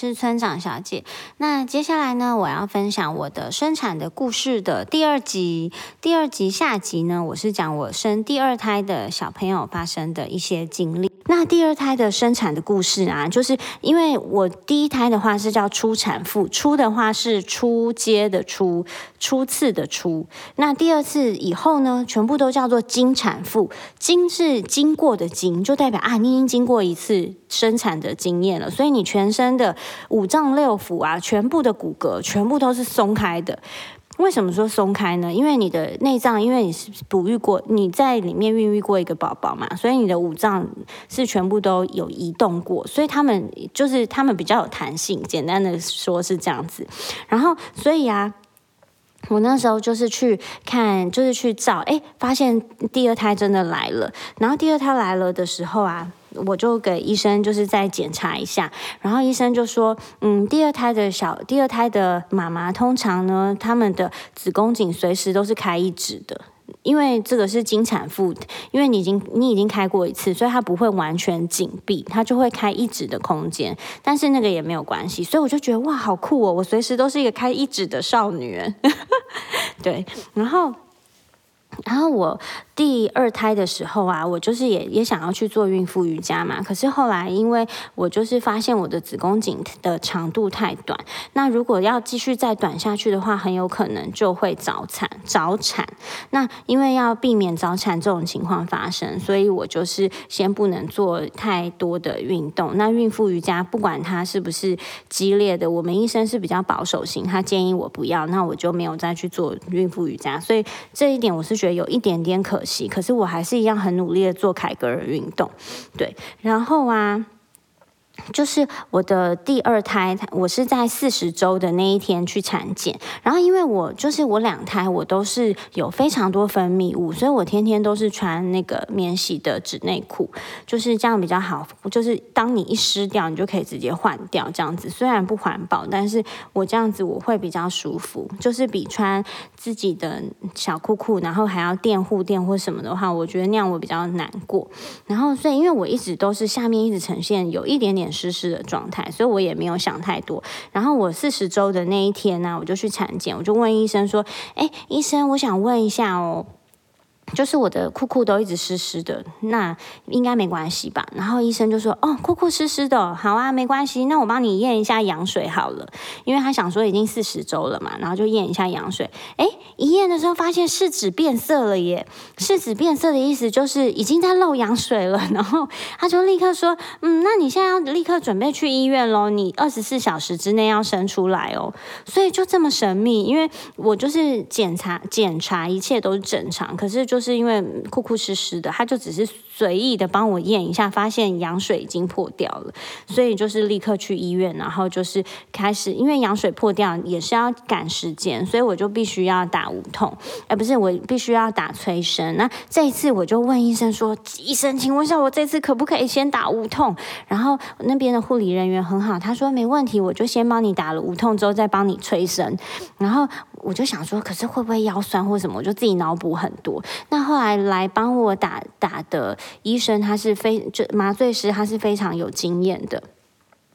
是村长小姐。那接下来呢，我要分享我的生产的故事的第二集。第二集下集呢，我是讲我生第二胎的小朋友发生的一些经历。那第二胎的生产的故事啊，就是因为我第一胎的话是叫初产妇，初的话是初阶的初，初次的初。那第二次以后呢，全部都叫做经产妇，经是经过的经，就代表啊，你已经经过一次生产的经验了，所以你全身的五脏六腑啊，全部的骨骼全部都是松开的。为什么说松开呢？因为你的内脏，因为你是哺育过，你在里面孕育过一个宝宝嘛，所以你的五脏是全部都有移动过，所以他们就是他们比较有弹性。简单的说是这样子。然后，所以啊，我那时候就是去看，就是去照，哎，发现第二胎真的来了。然后第二胎来了的时候啊。我就给医生就是再检查一下，然后医生就说，嗯，第二胎的小第二胎的妈妈通常呢，他们的子宫颈随时都是开一指的，因为这个是经产妇，因为你已经你已经开过一次，所以它不会完全紧闭，它就会开一指的空间，但是那个也没有关系，所以我就觉得哇，好酷哦，我随时都是一个开一指的少女，对，然后，然后我。第二胎的时候啊，我就是也也想要去做孕妇瑜伽嘛。可是后来，因为我就是发现我的子宫颈的长度太短，那如果要继续再短下去的话，很有可能就会早产。早产，那因为要避免早产这种情况发生，所以我就是先不能做太多的运动。那孕妇瑜伽不管它是不是激烈的，我们医生是比较保守型，他建议我不要，那我就没有再去做孕妇瑜伽。所以这一点我是觉得有一点点可。可是我还是一样很努力的做凯格尔运动，对，然后啊。就是我的第二胎，我是在四十周的那一天去产检，然后因为我就是我两胎我都是有非常多分泌物，所以我天天都是穿那个免洗的纸内裤，就是这样比较好。就是当你一湿掉，你就可以直接换掉这样子。虽然不环保，但是我这样子我会比较舒服，就是比穿自己的小裤裤，然后还要垫护垫或什么的话，我觉得那样我比较难过。然后所以因为我一直都是下面一直呈现有一点点。湿湿的状态，所以我也没有想太多。然后我四十周的那一天呢，我就去产检，我就问医生说：“哎，医生，我想问一下哦。”就是我的裤裤都一直湿湿的，那应该没关系吧？然后医生就说：“哦，裤裤湿湿的，好啊，没关系。那我帮你验一下羊水好了，因为他想说已经四十周了嘛，然后就验一下羊水。哎，一验的时候发现试纸变色了耶！试纸变色的意思就是已经在漏羊水了。然后他就立刻说：嗯，那你现在要立刻准备去医院喽，你二十四小时之内要生出来哦。所以就这么神秘，因为我就是检查检查一切都是正常，可是就。是因为裤裤湿湿的，他就只是随意的帮我验一下，发现羊水已经破掉了，所以就是立刻去医院，然后就是开始，因为羊水破掉也是要赶时间，所以我就必须要打无痛，哎，不是我必须要打催生。那这一次我就问医生说：“医生，请问一下，我这次可不可以先打无痛？”然后那边的护理人员很好，他说：“没问题，我就先帮你打了无痛之后再帮你催生。”然后我就想说：“可是会不会腰酸或什么？”我就自己脑补很多。那后来来帮我打打的医生，他是非就麻醉师，他是非常有经验的。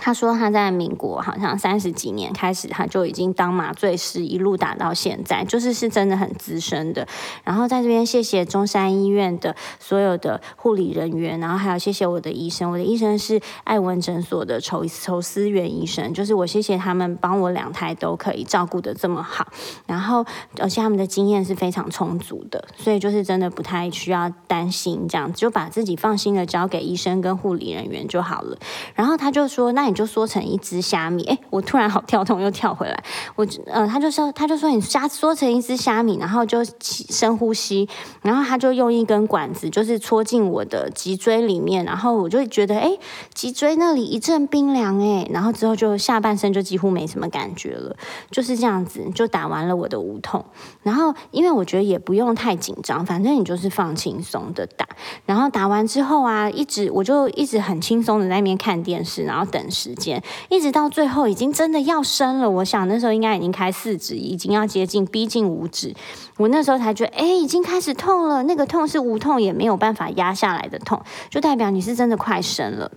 他说他在民国好像三十几年开始，他就已经当麻醉师，一路打到现在，就是是真的很资深的。然后在这边谢谢中山医院的所有的护理人员，然后还有谢谢我的医生，我的医生是爱文诊所的仇仇思源医生，就是我谢谢他们帮我两胎都可以照顾的这么好，然后而且他们的经验是非常充足的，所以就是真的不太需要担心，这样就把自己放心的交给医生跟护理人员就好了。然后他就说那。你就缩成一只虾米，哎，我突然好跳痛，又跳回来。我呃，他就说，他就说你虾缩成一只虾米，然后就深呼吸，然后他就用一根管子，就是戳进我的脊椎里面，然后我就觉得，哎，脊椎那里一阵冰凉，哎，然后之后就下半身就几乎没什么感觉了，就是这样子，就打完了我的无痛。然后因为我觉得也不用太紧张，反正你就是放轻松的打。然后打完之后啊，一直我就一直很轻松的在那边看电视，然后等。时间一直到最后已经真的要生了，我想那时候应该已经开四指，已经要接近逼近五指。我那时候才觉得，哎，已经开始痛了。那个痛是无痛也没有办法压下来的痛，就代表你是真的快生了。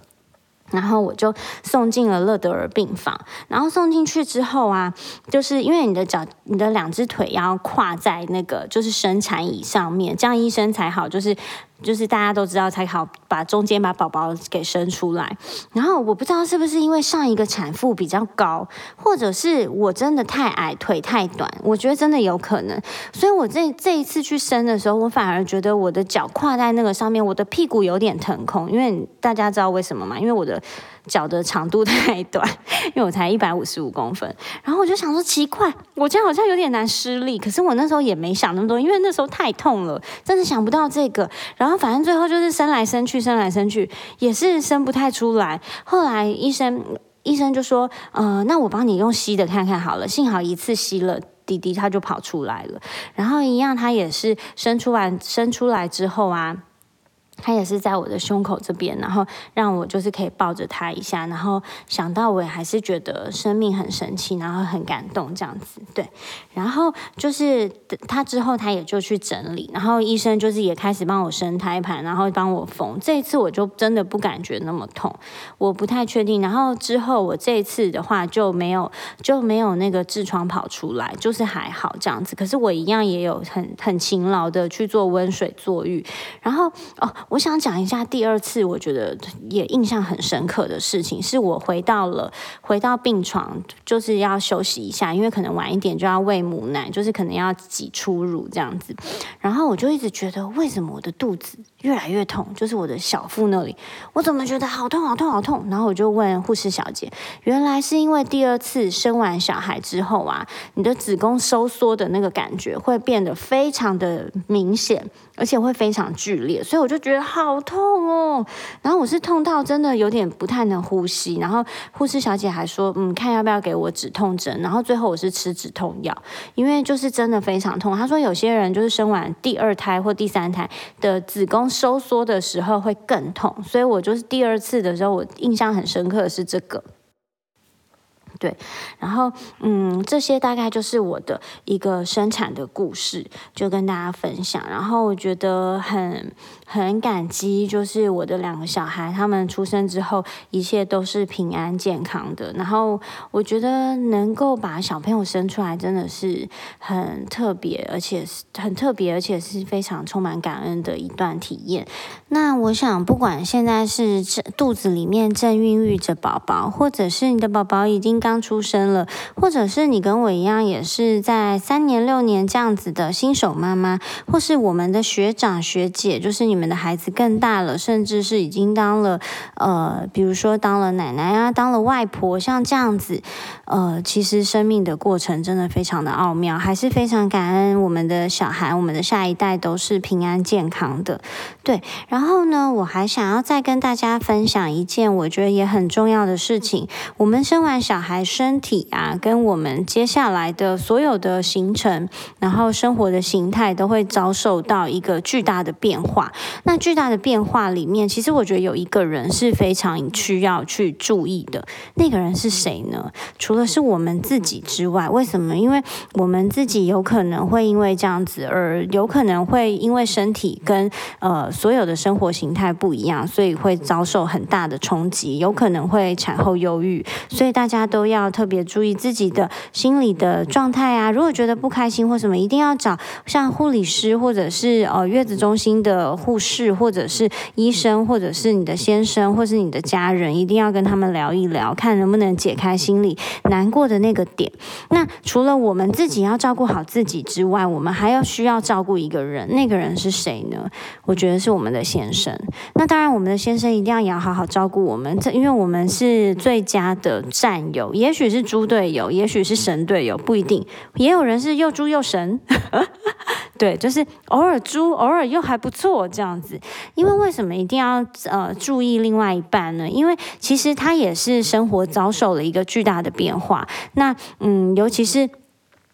然后我就送进了乐德尔病房，然后送进去之后啊，就是因为你的脚、你的两只腿要跨在那个就是生产椅上面，这样医生才好，就是就是大家都知道才好把中间把宝宝给生出来。然后我不知道是不是因为上一个产妇比较高，或者是我真的太矮，腿太短，我觉得真的有可能。所以我这这一次去生的时候，我反而觉得我的脚跨在那个上面，我的屁股有点腾空，因为大家知道为什么吗？因为我的。脚的长度太短，因为我才一百五十五公分，然后我就想说奇怪，我这样好像有点难施力。可是我那时候也没想那么多，因为那时候太痛了，真的想不到这个。然后反正最后就是伸来伸去，伸来伸去，也是伸不太出来。后来医生医生就说：“呃，那我帮你用吸的看看好了。”幸好一次吸了，滴滴他就跑出来了。然后一样，他也是伸出来，伸出来之后啊。他也是在我的胸口这边，然后让我就是可以抱着他一下，然后想到我也还是觉得生命很神奇，然后很感动这样子，对。然后就是他之后他也就去整理，然后医生就是也开始帮我生胎盘，然后帮我缝。这一次我就真的不感觉那么痛，我不太确定。然后之后我这一次的话就没有就没有那个痔疮跑出来，就是还好这样子。可是我一样也有很很勤劳的去做温水坐浴，然后哦。我想讲一下第二次，我觉得也印象很深刻的事情，是我回到了回到病床，就是要休息一下，因为可能晚一点就要喂母奶，就是可能要挤出乳这样子。然后我就一直觉得，为什么我的肚子越来越痛？就是我的小腹那里，我怎么觉得好痛好痛好痛？然后我就问护士小姐，原来是因为第二次生完小孩之后啊，你的子宫收缩的那个感觉会变得非常的明显。而且会非常剧烈，所以我就觉觉得好痛哦。然后我是痛到真的有点不太能呼吸。然后护士小姐还说，嗯，看要不要给我止痛针。然后最后我是吃止痛药，因为就是真的非常痛。她说有些人就是生完第二胎或第三胎的子宫收缩的时候会更痛，所以我就是第二次的时候，我印象很深刻的是这个。对，然后嗯，这些大概就是我的一个生产的故事，就跟大家分享。然后我觉得很很感激，就是我的两个小孩，他们出生之后一切都是平安健康的。然后我觉得能够把小朋友生出来，真的是很特别，而且是很特别，而且是非常充满感恩的一段体验。那我想，不管现在是肚子里面正孕育着宝宝，或者是你的宝宝已经刚刚出生了，或者是你跟我一样，也是在三年六年这样子的新手妈妈，或是我们的学长学姐，就是你们们的孩子更大了，甚至是已经当了呃，比如说当了奶奶啊，当了外婆，像这样子，呃，其实生命的过程真的非常的奥妙，还是非常感恩我们的小孩，我们的下一代都是平安健康的。对，然后呢，我还想要再跟大家分享一件我觉得也很重要的事情，我们生完小孩。身体啊，跟我们接下来的所有的行程，然后生活的形态都会遭受到一个巨大的变化。那巨大的变化里面，其实我觉得有一个人是非常需要去注意的。那个人是谁呢？除了是我们自己之外，为什么？因为我们自己有可能会因为这样子，而有可能会因为身体跟呃所有的生活形态不一样，所以会遭受很大的冲击，有可能会产后忧郁。所以大家都。要特别注意自己的心理的状态啊！如果觉得不开心或什么，一定要找像护理师，或者是呃月子中心的护护士，或者是医生，或者是你的先生，或是你的家人，一定要跟他们聊一聊，看能不能解开心里难过的那个点。那除了我们自己要照顾好自己之外，我们还要需要照顾一个人，那个人是谁呢？我觉得是我们的先生。那当然，我们的先生一定要也要好好照顾我们，这因为我们是最佳的战友。也许是猪队友，也许是神队友，不一定。也有人是又猪又神，对，就是偶尔租，偶尔又还不错这样子。因为为什么一定要呃注意另外一半呢？因为其实他也是生活遭受了一个巨大的变化。那嗯，尤其是。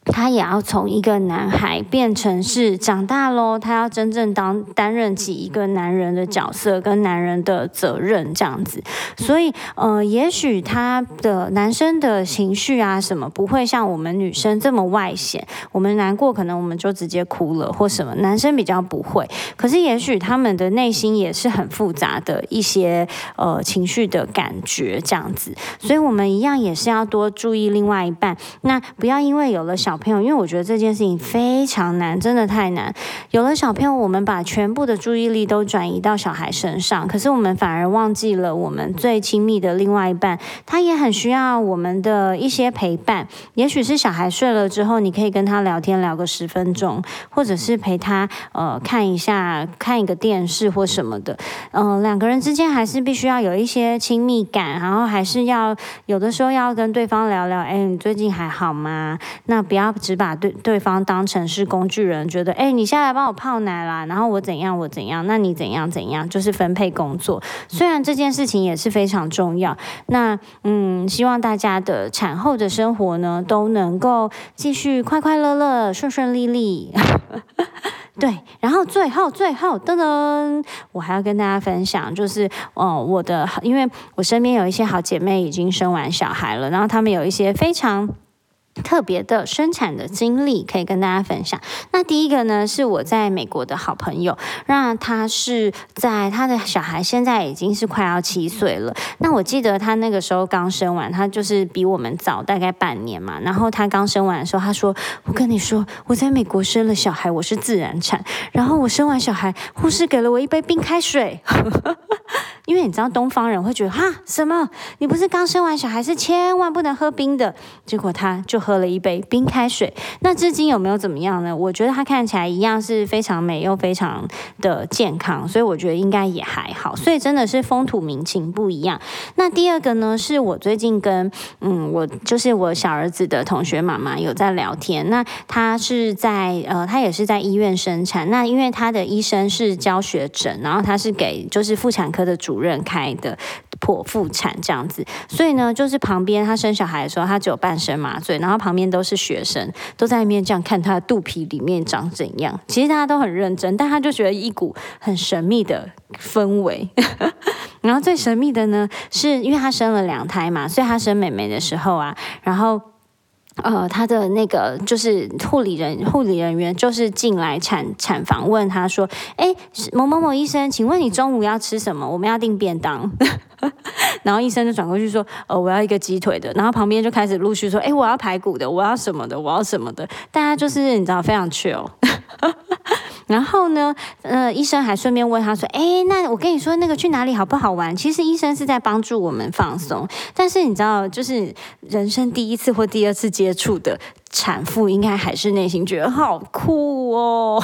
他也要从一个男孩变成是长大喽，他要真正当担任起一个男人的角色跟男人的责任这样子，所以呃，也许他的男生的情绪啊什么不会像我们女生这么外显，我们难过可能我们就直接哭了或什么，男生比较不会，可是也许他们的内心也是很复杂的一些呃情绪的感觉这样子，所以我们一样也是要多注意另外一半，那不要因为有了小。朋友，因为我觉得这件事情非常难，真的太难。有了小朋友，我们把全部的注意力都转移到小孩身上，可是我们反而忘记了我们最亲密的另外一半，他也很需要我们的一些陪伴。也许是小孩睡了之后，你可以跟他聊天聊个十分钟，或者是陪他呃看一下看一个电视或什么的。嗯，两个人之间还是必须要有一些亲密感，然后还是要有的时候要跟对方聊聊，哎，你最近还好吗？那不要。只把对对方当成是工具人，觉得哎，你现在来帮我泡奶啦，然后我怎样我怎样，那你怎样怎样，就是分配工作。虽然这件事情也是非常重要，那嗯，希望大家的产后的生活呢都能够继续快快乐乐、顺顺利利。对，然后最后最后噔噔，我还要跟大家分享，就是哦，我的，因为我身边有一些好姐妹已经生完小孩了，然后她们有一些非常。特别的生产的经历可以跟大家分享。那第一个呢，是我在美国的好朋友，那他是在他的小孩现在已经是快要七岁了。那我记得他那个时候刚生完，他就是比我们早大概半年嘛。然后他刚生完的时候，他说：“我跟你说，我在美国生了小孩，我是自然产。然后我生完小孩，护士给了我一杯冰开水。”因为你知道东方人会觉得哈什么？你不是刚生完小孩是千万不能喝冰的，结果他就喝了一杯冰开水。那至今有没有怎么样呢？我觉得他看起来一样是非常美又非常的健康，所以我觉得应该也还好。所以真的是风土民情不一样。那第二个呢，是我最近跟嗯我就是我小儿子的同学妈妈有在聊天。那他是在呃他也是在医院生产。那因为他的医生是教学诊，然后他是给就是妇产科的主。主任开的剖腹产这样子，所以呢，就是旁边他生小孩的时候，他只有半身麻醉，然后旁边都是学生，都在那边这样看他的肚皮里面长怎样。其实大家都很认真，但他就觉得一股很神秘的氛围。然后最神秘的呢，是因为他生了两胎嘛，所以他生妹妹的时候啊，然后。呃，他的那个就是护理人护理人员，就是进来产产房问他说：“哎，某某某医生，请问你中午要吃什么？我们要订便当。” 然后医生就转过去说：“呃，我要一个鸡腿的。”然后旁边就开始陆续说：“哎，我要排骨的，我要什么的，我要什么的。”大家就是你知道非常 chill。然后呢，呃，医生还顺便问他说：“哎，那我跟你说，那个去哪里好不好玩？”其实医生是在帮助我们放松，但是你知道，就是人生第一次或第二次接触的。产妇应该还是内心觉得好酷哦，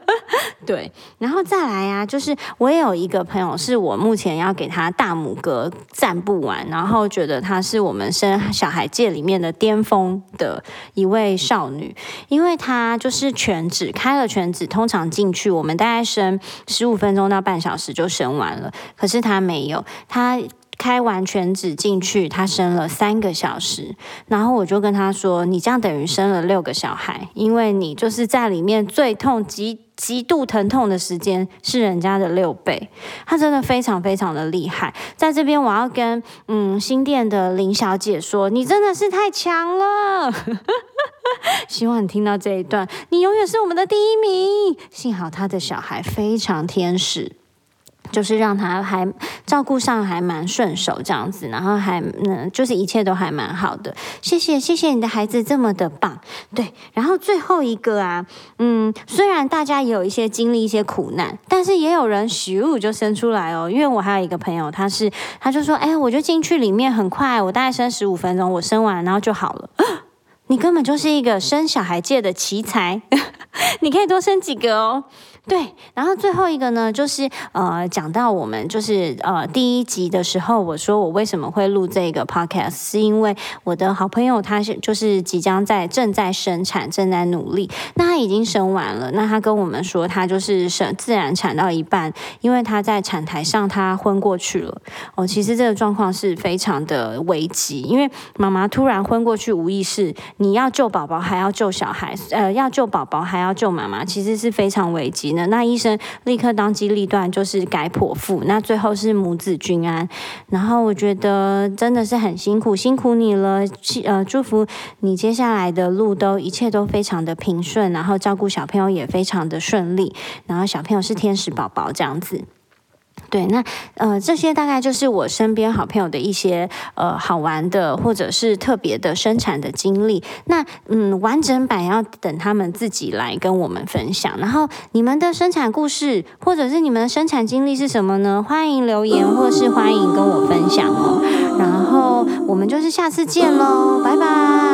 对，然后再来啊，就是我也有一个朋友，是我目前要给他大拇哥赞不完，然后觉得她是我们生小孩界里面的巅峰的一位少女，因为她就是全指开了全指，通常进去我们大概生十五分钟到半小时就生完了，可是她没有，她。开完全指进去，他生了三个小时，然后我就跟他说：“你这样等于生了六个小孩，因为你就是在里面最痛、极极度疼痛的时间是人家的六倍。”他真的非常非常的厉害。在这边，我要跟嗯新店的林小姐说：“你真的是太强了！” 希望你听到这一段，你永远是我们的第一名。幸好他的小孩非常天使。就是让他还照顾上还蛮顺手这样子，然后还嗯，就是一切都还蛮好的。谢谢谢谢你的孩子这么的棒，对。然后最后一个啊，嗯，虽然大家也有一些经历一些苦难，但是也有人咻就生出来哦。因为我还有一个朋友，他是他就说，哎，我就进去里面很快，我大概生十五分钟，我生完然后就好了。你根本就是一个生小孩界的奇才，你可以多生几个哦。对，然后最后一个呢，就是呃，讲到我们就是呃第一集的时候，我说我为什么会录这个 podcast，是因为我的好朋友他是就是即将在正在生产，正在努力，那他已经生完了，那他跟我们说他就是生自然产到一半，因为他在产台上他昏过去了。哦，其实这个状况是非常的危急，因为妈妈突然昏过去无意识，你要救宝宝还要救小孩，呃，要救宝宝还要救妈妈，其实是非常危急的。那医生立刻当机立断，就是改剖腹，那最后是母子均安。然后我觉得真的是很辛苦，辛苦你了。呃，祝福你接下来的路都一切都非常的平顺，然后照顾小朋友也非常的顺利。然后小朋友是天使宝宝这样子。对，那呃，这些大概就是我身边好朋友的一些呃好玩的或者是特别的生产的经历。那嗯，完整版要等他们自己来跟我们分享。然后你们的生产故事或者是你们的生产经历是什么呢？欢迎留言或是欢迎跟我分享哦。然后我们就是下次见喽，拜拜。